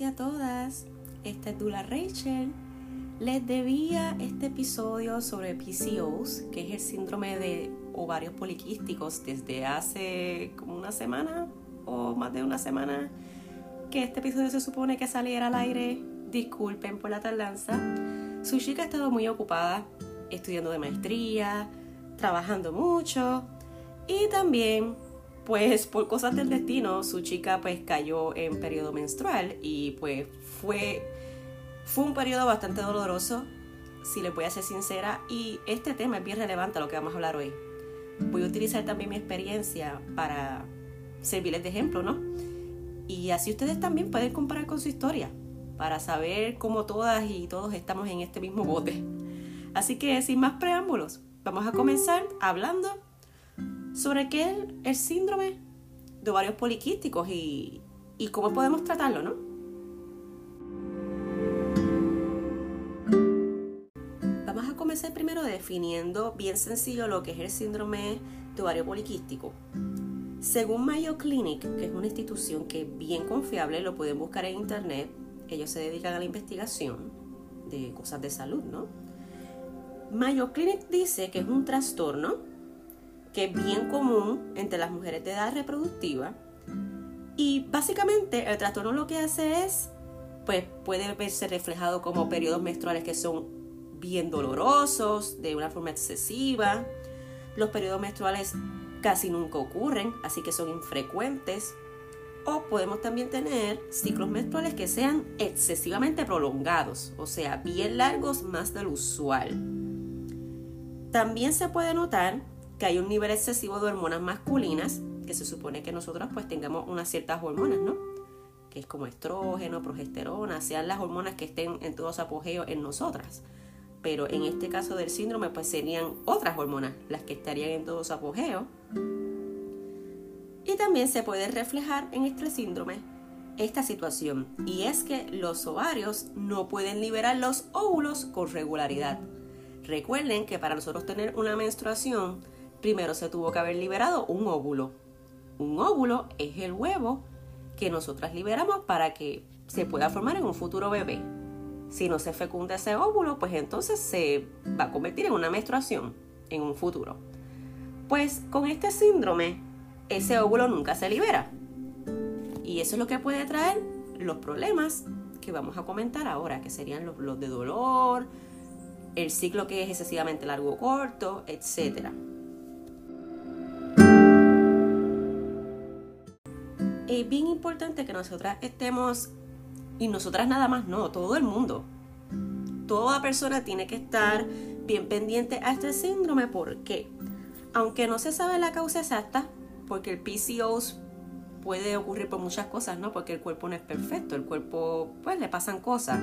y a todas. Esta es Dula Rachel. Les debía este episodio sobre PCOS, que es el síndrome de ovarios poliquísticos, desde hace como una semana o más de una semana que este episodio se supone que saliera al aire. Disculpen por la tardanza. Su chica ha estado muy ocupada estudiando de maestría, trabajando mucho y también pues por cosas del destino su chica pues cayó en periodo menstrual y pues fue fue un periodo bastante doloroso si les voy a ser sincera y este tema es bien relevante a lo que vamos a hablar hoy. Voy a utilizar también mi experiencia para servirles de ejemplo no y así ustedes también pueden comparar con su historia para saber cómo todas y todos estamos en este mismo bote. Así que sin más preámbulos vamos a comenzar hablando sobre qué es el síndrome de ovarios poliquísticos y, y cómo podemos tratarlo, ¿no? Vamos a comenzar primero definiendo bien sencillo lo que es el síndrome de ovario poliquístico. Según Mayo Clinic, que es una institución que es bien confiable, lo pueden buscar en internet, ellos se dedican a la investigación de cosas de salud, ¿no? Mayo Clinic dice que es un trastorno que es bien común entre las mujeres de edad reproductiva. Y básicamente el trastorno lo que hace es, pues puede verse reflejado como periodos menstruales que son bien dolorosos, de una forma excesiva. Los periodos menstruales casi nunca ocurren, así que son infrecuentes. O podemos también tener ciclos menstruales que sean excesivamente prolongados, o sea, bien largos más del usual. También se puede notar que hay un nivel excesivo de hormonas masculinas, que se supone que nosotros pues tengamos unas ciertas hormonas, ¿no? Que es como estrógeno, progesterona, sean las hormonas que estén en todo su apogeo en nosotras. Pero en este caso del síndrome pues serían otras hormonas las que estarían en todo su apogeo. Y también se puede reflejar en este síndrome esta situación, y es que los ovarios no pueden liberar los óvulos con regularidad. Recuerden que para nosotros tener una menstruación primero se tuvo que haber liberado un óvulo. Un óvulo es el huevo que nosotras liberamos para que se pueda formar en un futuro bebé. Si no se fecunda ese óvulo, pues entonces se va a convertir en una menstruación en un futuro. Pues con este síndrome, ese óvulo nunca se libera. Y eso es lo que puede traer los problemas que vamos a comentar ahora, que serían los, de dolor, el ciclo que es excesivamente largo o corto, etcétera. Es bien importante que nosotras estemos, y nosotras nada más no, todo el mundo, toda persona tiene que estar bien pendiente a este síndrome porque, aunque no se sabe la causa exacta, porque el PCOS puede ocurrir por muchas cosas, ¿no? Porque el cuerpo no es perfecto, el cuerpo, pues le pasan cosas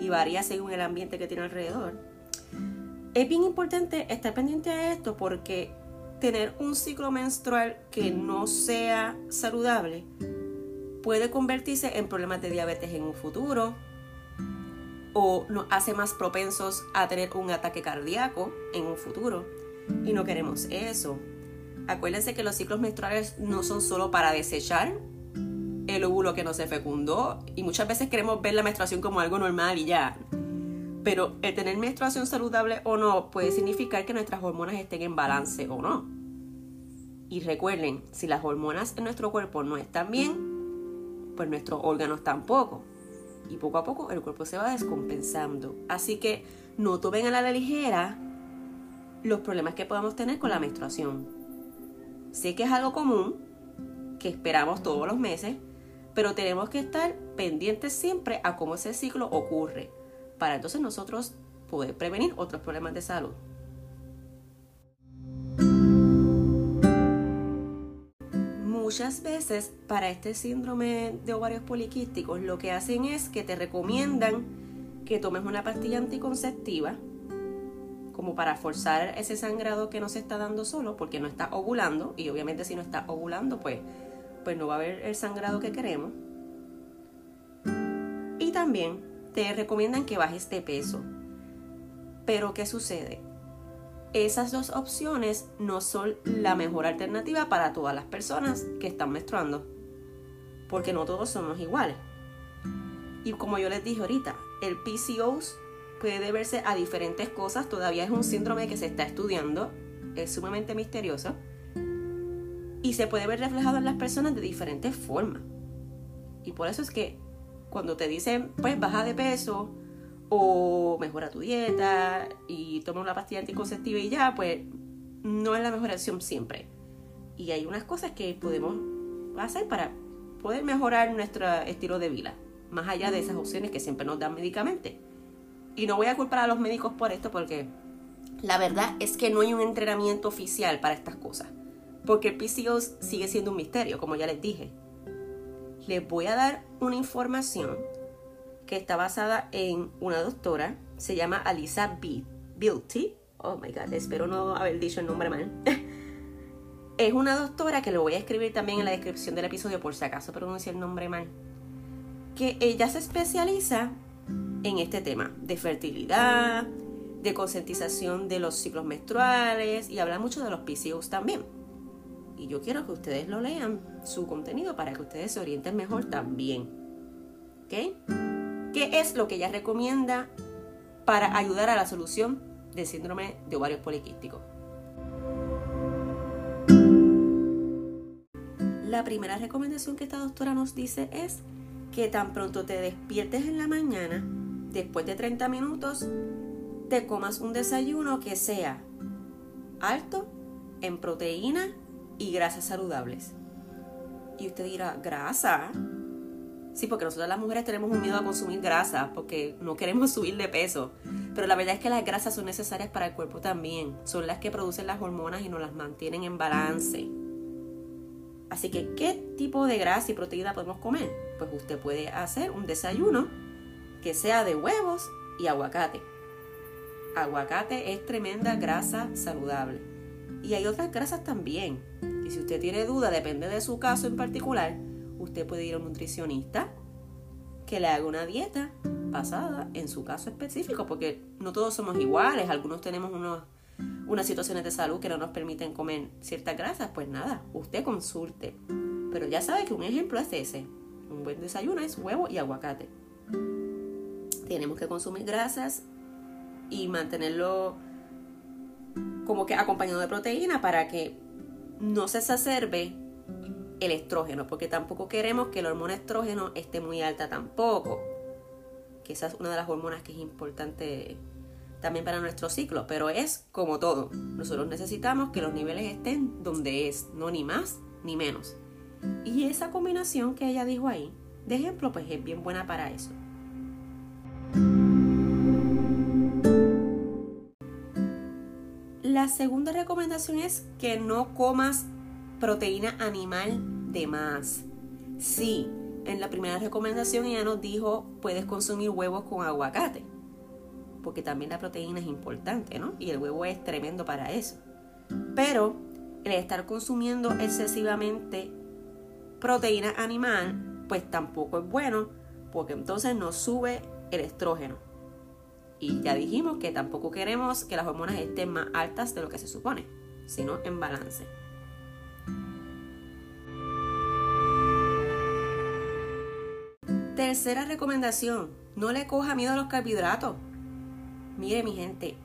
y varía según el ambiente que tiene alrededor. Es bien importante estar pendiente a esto porque tener un ciclo menstrual que no sea saludable puede convertirse en problemas de diabetes en un futuro o nos hace más propensos a tener un ataque cardíaco en un futuro y no queremos eso. Acuérdense que los ciclos menstruales no son solo para desechar el óvulo que no se fecundó y muchas veces queremos ver la menstruación como algo normal y ya. Pero el tener menstruación saludable o no puede significar que nuestras hormonas estén en balance o no. Y recuerden, si las hormonas en nuestro cuerpo no están bien, pues nuestros órganos tampoco. Y poco a poco el cuerpo se va descompensando. Así que no tomen a la ligera los problemas que podamos tener con la menstruación. Sé que es algo común, que esperamos todos los meses, pero tenemos que estar pendientes siempre a cómo ese ciclo ocurre para entonces nosotros poder prevenir otros problemas de salud. Muchas veces para este síndrome de ovarios poliquísticos lo que hacen es que te recomiendan que tomes una pastilla anticonceptiva como para forzar ese sangrado que no se está dando solo porque no está ovulando y obviamente si no está ovulando pues, pues no va a haber el sangrado que queremos. Y también te recomiendan que bajes de peso. Pero ¿qué sucede? Esas dos opciones no son la mejor alternativa para todas las personas que están menstruando, porque no todos somos iguales. Y como yo les dije ahorita, el PCOS puede deberse a diferentes cosas, todavía es un síndrome que se está estudiando, es sumamente misterioso y se puede ver reflejado en las personas de diferentes formas. Y por eso es que cuando te dicen, pues baja de peso o mejora tu dieta y toma una pastilla anticonceptiva y ya, pues no es la mejor opción siempre. Y hay unas cosas que podemos hacer para poder mejorar nuestro estilo de vida, más allá de esas opciones que siempre nos dan medicamentos. Y no voy a culpar a los médicos por esto porque la verdad es que no hay un entrenamiento oficial para estas cosas. Porque el PCOS sigue siendo un misterio, como ya les dije. Les voy a dar una información que está basada en una doctora, se llama Alisa B. Beauty. Oh my god, espero no haber dicho el nombre mal. es una doctora que lo voy a escribir también en la descripción del episodio por si acaso pronuncié el nombre mal. Que ella se especializa en este tema de fertilidad, de concientización de los ciclos menstruales y habla mucho de los PCOS también. Y yo quiero que ustedes lo lean, su contenido, para que ustedes se orienten mejor también. ¿Ok? ¿Qué es lo que ella recomienda para ayudar a la solución del síndrome de ovarios poliquísticos? La primera recomendación que esta doctora nos dice es que tan pronto te despiertes en la mañana, después de 30 minutos, te comas un desayuno que sea alto en proteína y grasas saludables. Y usted dirá, ¿grasa? Sí, porque nosotros las mujeres tenemos un miedo a consumir grasa porque no queremos subir de peso. Pero la verdad es que las grasas son necesarias para el cuerpo también. Son las que producen las hormonas y nos las mantienen en balance. Así que, ¿qué tipo de grasa y proteína podemos comer? Pues usted puede hacer un desayuno que sea de huevos y aguacate. Aguacate es tremenda grasa saludable. Y hay otras grasas también. Y si usted tiene duda, depende de su caso en particular, usted puede ir a un nutricionista que le haga una dieta basada en su caso específico, porque no todos somos iguales, algunos tenemos unos unas situaciones de salud que no nos permiten comer ciertas grasas, pues nada, usted consulte. Pero ya sabe que un ejemplo es ese. Un buen desayuno es huevo y aguacate. Tenemos que consumir grasas y mantenerlo como que acompañado de proteína para que no se exacerbe el estrógeno, porque tampoco queremos que la hormona estrógeno esté muy alta tampoco. Que esa es una de las hormonas que es importante también para nuestro ciclo, pero es como todo. Nosotros necesitamos que los niveles estén donde es, no ni más ni menos. Y esa combinación que ella dijo ahí, de ejemplo, pues es bien buena para eso. Segunda recomendación es que no comas proteína animal de más. Sí, en la primera recomendación ella nos dijo puedes consumir huevos con aguacate porque también la proteína es importante, ¿no? Y el huevo es tremendo para eso. Pero el estar consumiendo excesivamente proteína animal, pues tampoco es bueno, porque entonces nos sube el estrógeno. Y ya dijimos que tampoco queremos que las hormonas estén más altas de lo que se supone, sino en balance. Tercera recomendación, no le coja miedo a los carbohidratos. Mire mi gente,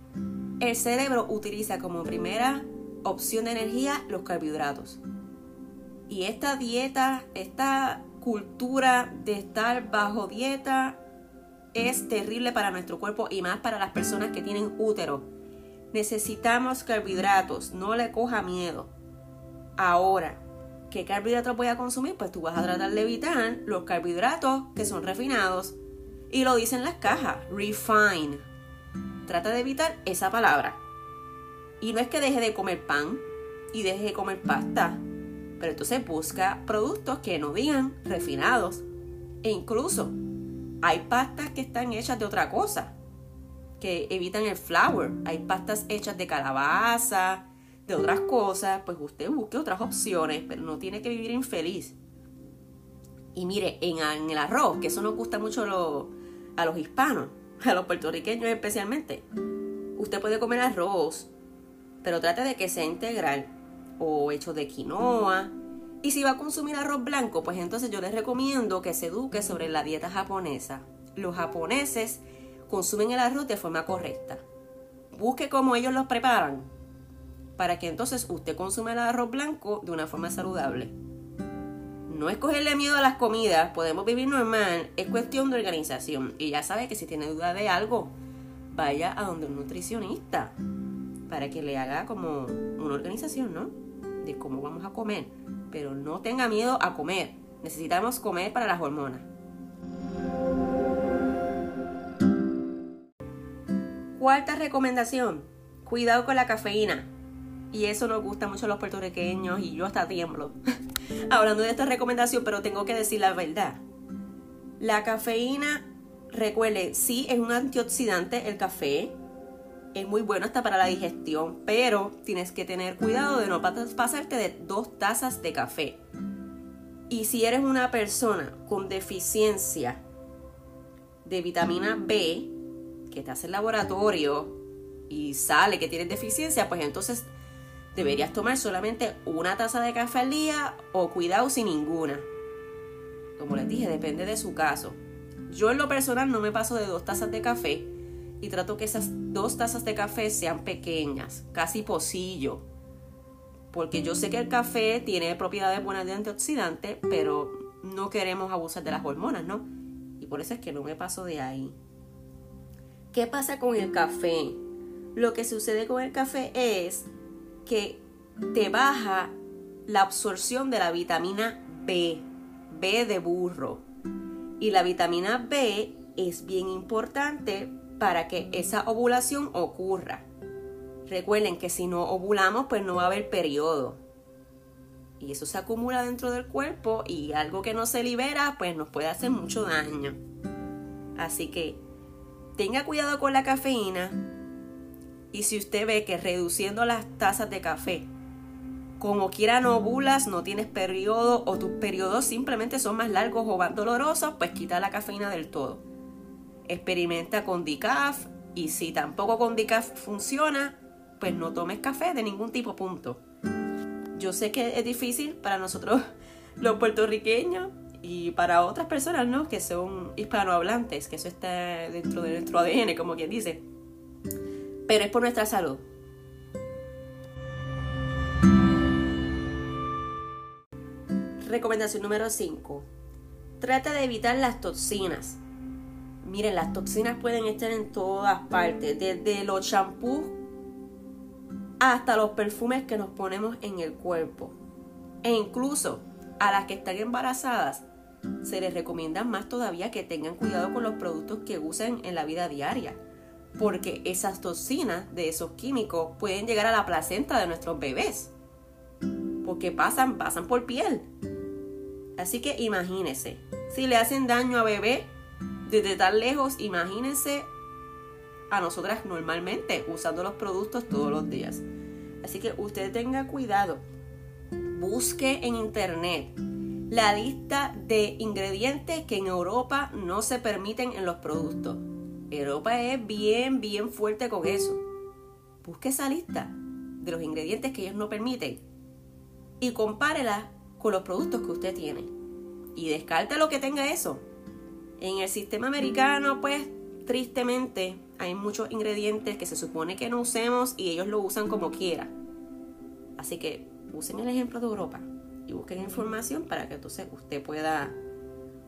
el cerebro utiliza como primera opción de energía los carbohidratos. Y esta dieta, esta cultura de estar bajo dieta es terrible para nuestro cuerpo y más para las personas que tienen útero. Necesitamos carbohidratos, no le coja miedo. Ahora, ¿qué carbohidratos voy a consumir? Pues tú vas a tratar de evitar los carbohidratos que son refinados. Y lo dicen las cajas, refine trata de evitar esa palabra. Y no es que deje de comer pan y deje de comer pasta, pero entonces busca productos que no digan refinados. E incluso hay pastas que están hechas de otra cosa, que evitan el flour. Hay pastas hechas de calabaza, de otras cosas. Pues usted busque otras opciones, pero no tiene que vivir infeliz. Y mire, en, el arroz, que eso nos gusta mucho a los hispanos, a los puertorriqueños especialmente. Usted puede comer arroz, pero trate de que sea integral o hecho de quinoa, Y si va a consumir arroz blanco, pues entonces yo les recomiendo que se eduque sobre la dieta japonesa. Los japoneses consumen el arroz de forma correcta. Busque cómo ellos los preparan para que entonces usted consuma el arroz blanco de una forma saludable. No es cogerle miedo a las comidas, podemos vivir normal, es cuestión de organización. Y ya sabe que si tiene duda de algo, vaya a donde un nutricionista para que le haga como una organización, ¿no? De cómo vamos a comer. Pero no tenga miedo a comer. Necesitamos comer para las hormonas. Cuarta recomendación, cuidado con la cafeína. Y eso nos gusta mucho a los puertorriqueños y yo hasta tiemblo hablando de esta recomendación, pero tengo que decir la verdad. La cafeína, recuerde, sí es un antioxidante el café, es muy bueno hasta para la digestión, pero tienes que tener cuidado de no pasarte de dos tazas de café. Y si eres una persona con deficiencia de vitamina B, que te hace el laboratorio y sale que tienes deficiencia, pues entonces deberías tomar solamente una taza de café al día o cuidado sin ninguna. Como les dije, depende de su caso. Yo en lo personal no me paso de dos tazas de café y trato que esas dos tazas de café sean pequeñas, casi pocillo. Porque yo sé que el café tiene propiedades buenas de antioxidante, pero no queremos abusar de las hormonas, ¿no? Y por eso es que no me paso de ahí. ¿Qué pasa con el café? Lo que sucede con el café es que te baja la absorción de la vitamina B, B de burro. Y la vitamina B es bien importante para que esa ovulación ocurra. Recuerden que si no ovulamos, pues no va a haber periodo. Y eso se acumula dentro del cuerpo y algo que no se libera, pues nos puede hacer mucho daño. Así que tenga cuidado con la cafeína. Y si usted ve que reduciendo las tazas de café, como quiera no ovulas, no tienes periodo o tus periodos simplemente son más largos o más dolorosos, pues quita la cafeína del todo experimenta con decaf y si tampoco con decaf funciona, pues no tomes café de ningún tipo, punto. Yo sé que es difícil para nosotros los puertorriqueños y para otras personas, ¿no? Que son hispanohablantes, que eso está dentro de nuestro ADN, como quien dice. Pero es por nuestra salud. Recomendación número 5. Trata de evitar las toxinas. Miren, las toxinas pueden estar en todas partes, desde los champús hasta los perfumes que nos ponemos en el cuerpo. E incluso a las que están embarazadas se les recomienda más todavía que tengan cuidado con los productos que usen en la vida diaria, porque esas toxinas de esos químicos pueden llegar a la placenta de nuestros bebés, porque pasan, pasan por piel. Así que imagínense, si le hacen daño a bebé, desde tan lejos, imagínense a nosotras normalmente usando los productos todos los días. Así que usted tenga cuidado. Busque en internet la lista de ingredientes que en Europa no se permiten en los productos. Europa es bien, bien fuerte con eso. Busque esa lista de los ingredientes que ellos no permiten y compárela con los productos que usted tiene. Y descarte lo que tenga eso. En el sistema americano, pues tristemente hay muchos ingredientes que se supone que no usemos y ellos lo usan como quiera. Así que usen el ejemplo de Europa y busquen información para que entonces usted pueda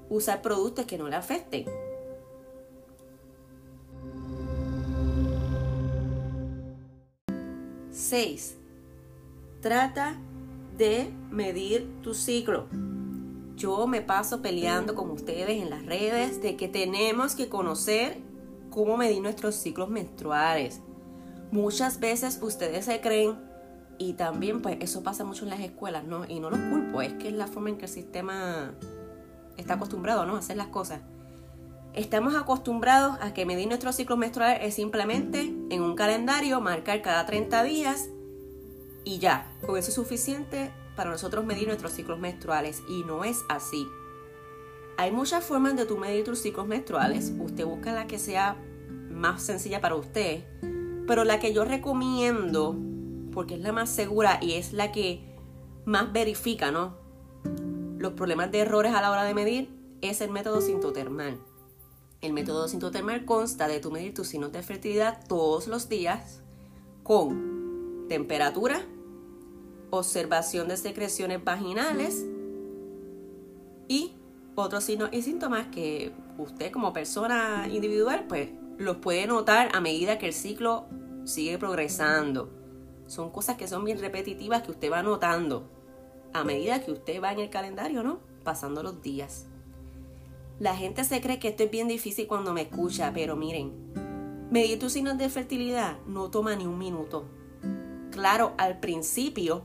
usar productos que no le afecten. Seis. Trata de medir tu ciclo yo me paso peleando con ustedes en las redes de que tenemos que conocer cómo medir nuestros ciclos menstruales. Muchas veces ustedes se creen y también pues eso pasa mucho en las escuelas, ¿no? Y no los culpo, es que es la forma en que el sistema está acostumbrado, ¿no? A hacer las cosas. Estamos acostumbrados a que medir nuestros ciclos menstruales es simplemente en un calendario marcar cada 30 días y ya, con eso es suficiente para nosotros medir nuestros ciclos menstruales y no es así. Hay muchas formas de tú medir tus ciclos menstruales. Usted busca la que sea más sencilla para usted. Pero la que yo recomiendo, porque es la más segura y es la que más verifica, ¿no? los problemas de errores a la hora de medir es el método sintotermal. El método sintotermal consta de tu medir tus signos de fertilidad todos los días con temperatura, observación de secreciones vaginales y otros signos y síntomas que usted como persona individual pues los puede notar a medida que el ciclo sigue progresando. Son cosas que son bien repetitivas que usted va notando a medida que usted va en el calendario, ¿no? Pasando los días. La gente se cree que esto es bien difícil cuando me escucha, pero miren, medir tus signos de fertilidad no toma ni un minuto. Claro, al principio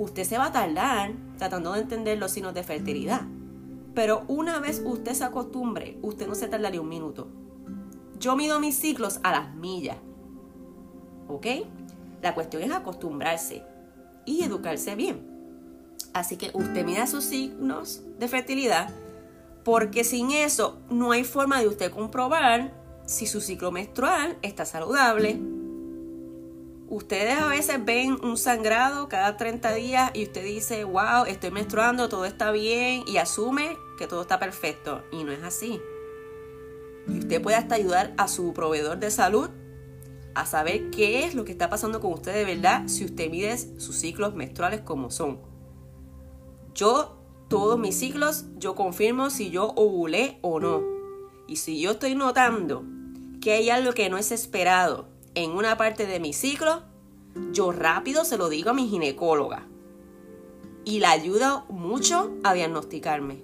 usted se va a tardar tratando de entender los signos de fertilidad. Pero una vez usted se acostumbre, usted no se tarda ni un minuto. Yo mido mis ciclos a las millas. ¿Ok? La cuestión es acostumbrarse y educarse bien. Así que usted mida sus signos de fertilidad porque sin eso no hay forma de usted comprobar si su ciclo menstrual está saludable. Ustedes a veces ven un sangrado cada 30 días y usted dice, wow, estoy menstruando, todo está bien y asume que todo está perfecto. Y no es así. Y usted puede hasta ayudar a su proveedor de salud a saber qué es lo que está pasando con usted de verdad si usted mide sus ciclos menstruales como son. Yo, todos mis ciclos, yo confirmo si yo ovulé o no. Y si yo estoy notando que hay algo que no es esperado en una parte de mi ciclo, yo rápido se lo digo a mi ginecóloga. Y la ayuda mucho a diagnosticarme.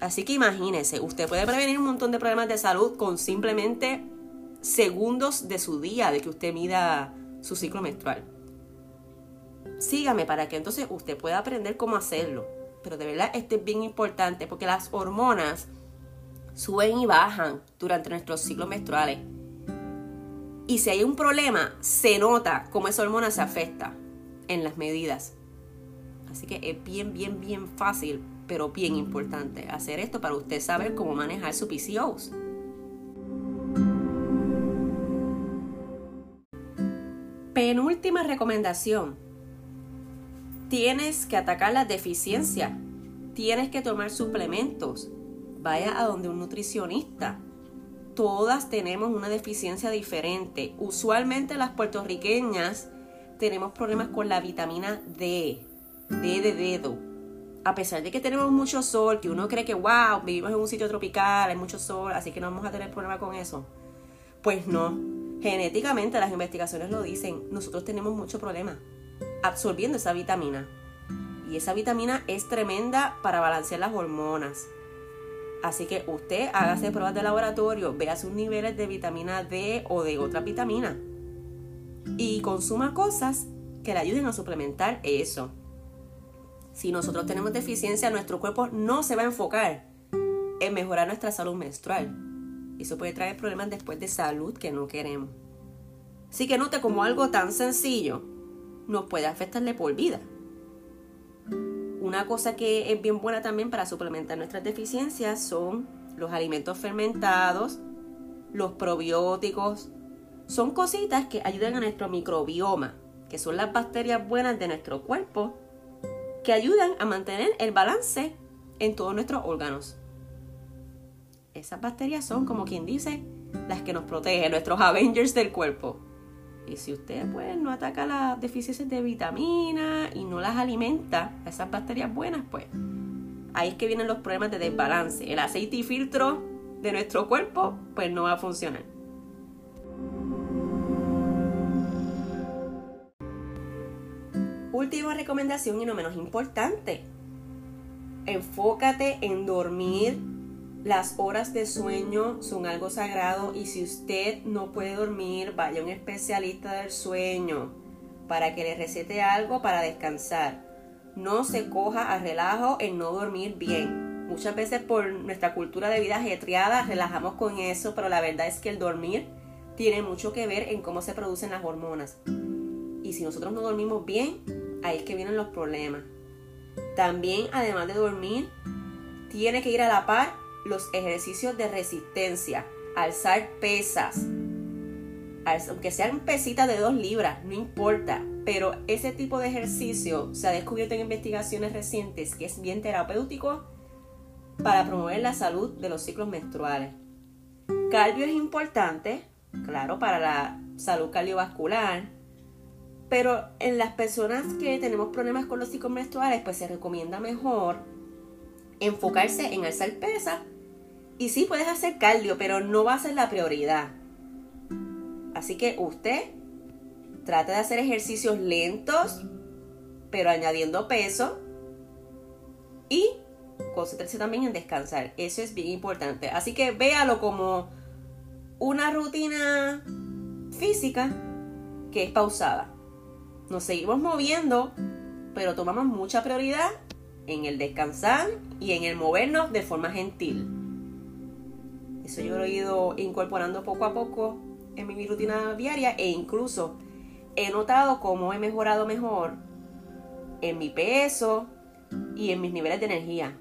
Así que imagínese, usted puede prevenir un montón de problemas de salud con simplemente segundos de su día de que usted mida su ciclo menstrual. Sígame para que entonces usted pueda aprender cómo hacerlo. Pero de verdad esto es bien importante porque las hormonas suben y bajan durante nuestros ciclos menstruales. Y si hay un problema, se nota cómo esa hormona se afecta en las medidas. Así que es bien, bien, bien fácil, pero bien importante hacer esto para usted saber cómo manejar su PCOS. Penúltima recomendación. Tienes que atacar la deficiencia. Tienes que tomar suplementos. Vaya a donde un nutricionista. Todas tenemos una deficiencia diferente. Usualmente las puertorriqueñas tenemos problemas con la vitamina D. D de dedo. A pesar de que tenemos mucho sol, que uno cree que, wow, vivimos en un sitio tropical, hay mucho sol, así que no vamos a tener problema con eso. Pues no Genéticamente las investigaciones lo dicen, nosotros tenemos mucho problema absorbiendo esa vitamina. Y esa vitamina es tremenda para balancear las hormonas. Así que usted hágase pruebas de laboratorio, vea sus niveles de vitamina D o de otra vitamina. Y consuma cosas que le ayuden a suplementar eso. Si nosotros tenemos deficiencia, nuestro cuerpo no se va a enfocar en mejorar nuestra salud menstrual eso puede traer problemas después de salud que no queremos. Así que note como algo tan sencillo nos puede afectarle por vida. Una cosa que es bien buena también para suplementar nuestras deficiencias son los alimentos fermentados, los probióticos. Son cositas que ayudan a nuestro microbioma, que son las bacterias buenas de nuestro cuerpo, que ayudan a mantener el balance en todos nuestros órganos esas bacterias son, como quien dice, las que nos protegen, nuestros Avengers del cuerpo. Y si usted pues no ataca las deficiencias de vitamina y no las alimenta, esas bacterias buenas, pues ahí es que vienen los problemas de desbalance. El aceite y filtro de nuestro cuerpo pues no va a funcionar. Última recomendación y no menos importante. Enfócate en dormir las horas de sueño son algo sagrado y si usted no puede dormir, vaya a un especialista del sueño para que le recete algo para descansar. No se coja a relajo en no dormir bien. Muchas veces por nuestra cultura de vida ajetreada relajamos con eso, pero la verdad es que el dormir tiene mucho que ver en cómo se producen las hormonas. Y si nosotros no dormimos bien, ahí es que vienen los problemas. También, además de dormir, tiene que ir a la par los ejercicios de resistencia, alzar pesas, aunque sean pesitas de dos libras, no importa. pero ese tipo de ejercicio se ha descubierto en investigaciones recientes que es bien terapéutico para promover la salud de los ciclos menstruales. Cardio es importante, claro, para la salud cardiovascular, pero en las personas que tenemos problemas con los ciclos menstruales, pues se recomienda mejor enfocarse en alzar pesa. Y sí puedes hacer cardio, pero no va a ser la prioridad. Así que usted trate de hacer ejercicios lentos, pero añadiendo peso. Y concéntrese también en descansar. Eso es bien importante. Así que véalo como una rutina física que es pausada. Nos seguimos moviendo, pero tomamos mucha prioridad en el descansar y en el movernos de forma gentil. Eso yo lo he ido incorporando poco a poco en mi rutina diaria e incluso he notado cómo he mejorado mejor en mi peso y en mis niveles de energía.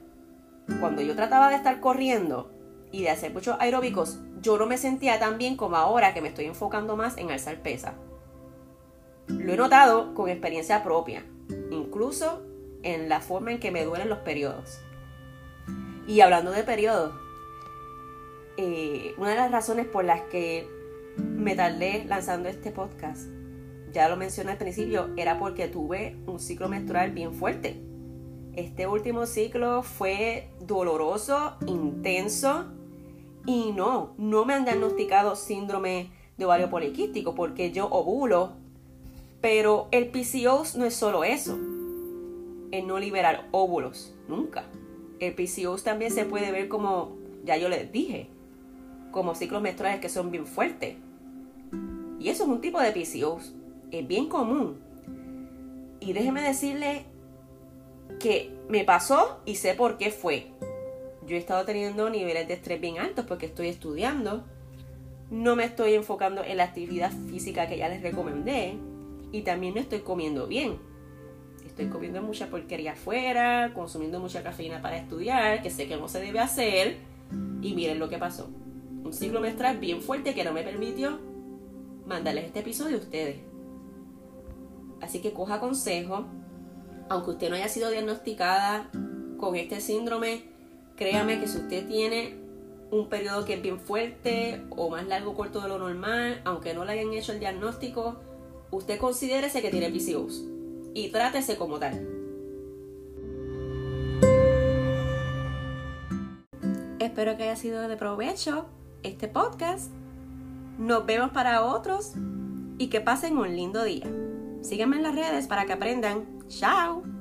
Cuando yo trataba de estar corriendo y de hacer muchos aeróbicos, yo no me sentía tan bien como ahora que me estoy enfocando más en alzar pesa. Lo he notado con experiencia propia, incluso en la forma en que me duelen los periodos. Y hablando de periodos, eh, una de las razones por las que me tardé lanzando este podcast, ya lo mencioné al principio, era porque tuve un ciclo menstrual bien fuerte. Este último ciclo fue doloroso, intenso y no, no me han diagnosticado síndrome de ovario poliquístico porque yo ovulo, pero el PCOS no es solo eso en no liberar óvulos, nunca. El PCOS también se puede ver como, ya yo les dije, como ciclos menstruales que son bien fuertes. Y eso es un tipo de PCOS, es bien común. Y déjeme decirle que me pasó y sé por qué fue. Yo he estado teniendo niveles de estrés bien altos porque estoy estudiando. No me estoy enfocando en la actividad física que ya les recomendé. Y también no estoy comiendo bien estoy comiendo mucha porquería afuera, consumiendo mucha cafeína para estudiar, que sé que no se debe hacer. Y miren lo que pasó. Un ciclo menstrual bien fuerte que no me permitió mandarles este episodio a ustedes. Así que coja consejo. Aunque usted no haya sido diagnosticada con este síndrome, créame que si usted tiene un periodo que es bien fuerte o más largo o corto de lo normal, aunque no le hayan hecho el diagnóstico, usted considérese que tiene PCOS y trátese como tal. Espero que haya sido de provecho este podcast. Nos vemos para otros y que pasen un lindo día. Síganme en las redes para que aprendan. ¡Chao!